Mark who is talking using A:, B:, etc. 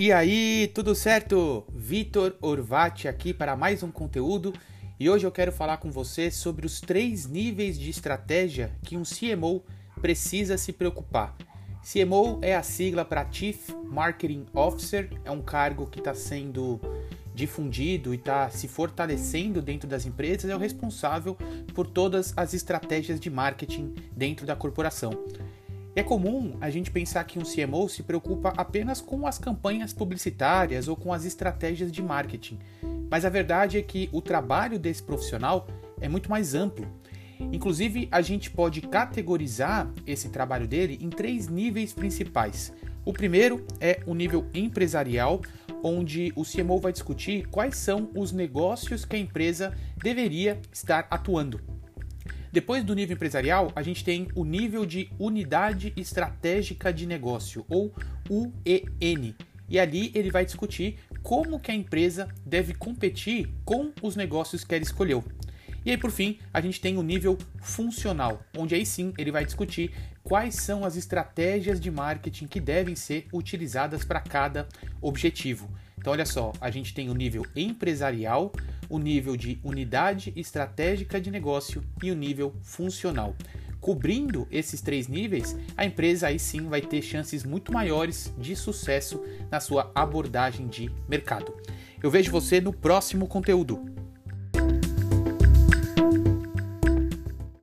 A: E aí, tudo certo? Vitor Orvati aqui para mais um conteúdo e hoje eu quero falar com você sobre os três níveis de estratégia que um CMO precisa se preocupar. CMO é a sigla para Chief Marketing Officer, é um cargo que está sendo difundido e está se fortalecendo dentro das empresas, é o responsável por todas as estratégias de marketing dentro da corporação. É comum a gente pensar que um CMO se preocupa apenas com as campanhas publicitárias ou com as estratégias de marketing, mas a verdade é que o trabalho desse profissional é muito mais amplo. Inclusive, a gente pode categorizar esse trabalho dele em três níveis principais. O primeiro é o nível empresarial, onde o CMO vai discutir quais são os negócios que a empresa deveria estar atuando. Depois do nível empresarial, a gente tem o nível de unidade estratégica de negócio, ou UEN. E ali ele vai discutir como que a empresa deve competir com os negócios que ela escolheu. E aí, por fim, a gente tem o nível funcional, onde aí sim ele vai discutir quais são as estratégias de marketing que devem ser utilizadas para cada objetivo. Então, olha só, a gente tem o nível empresarial, o nível de unidade estratégica de negócio e o nível funcional. Cobrindo esses três níveis, a empresa aí sim vai ter chances muito maiores de sucesso na sua abordagem de mercado. Eu vejo você no próximo conteúdo.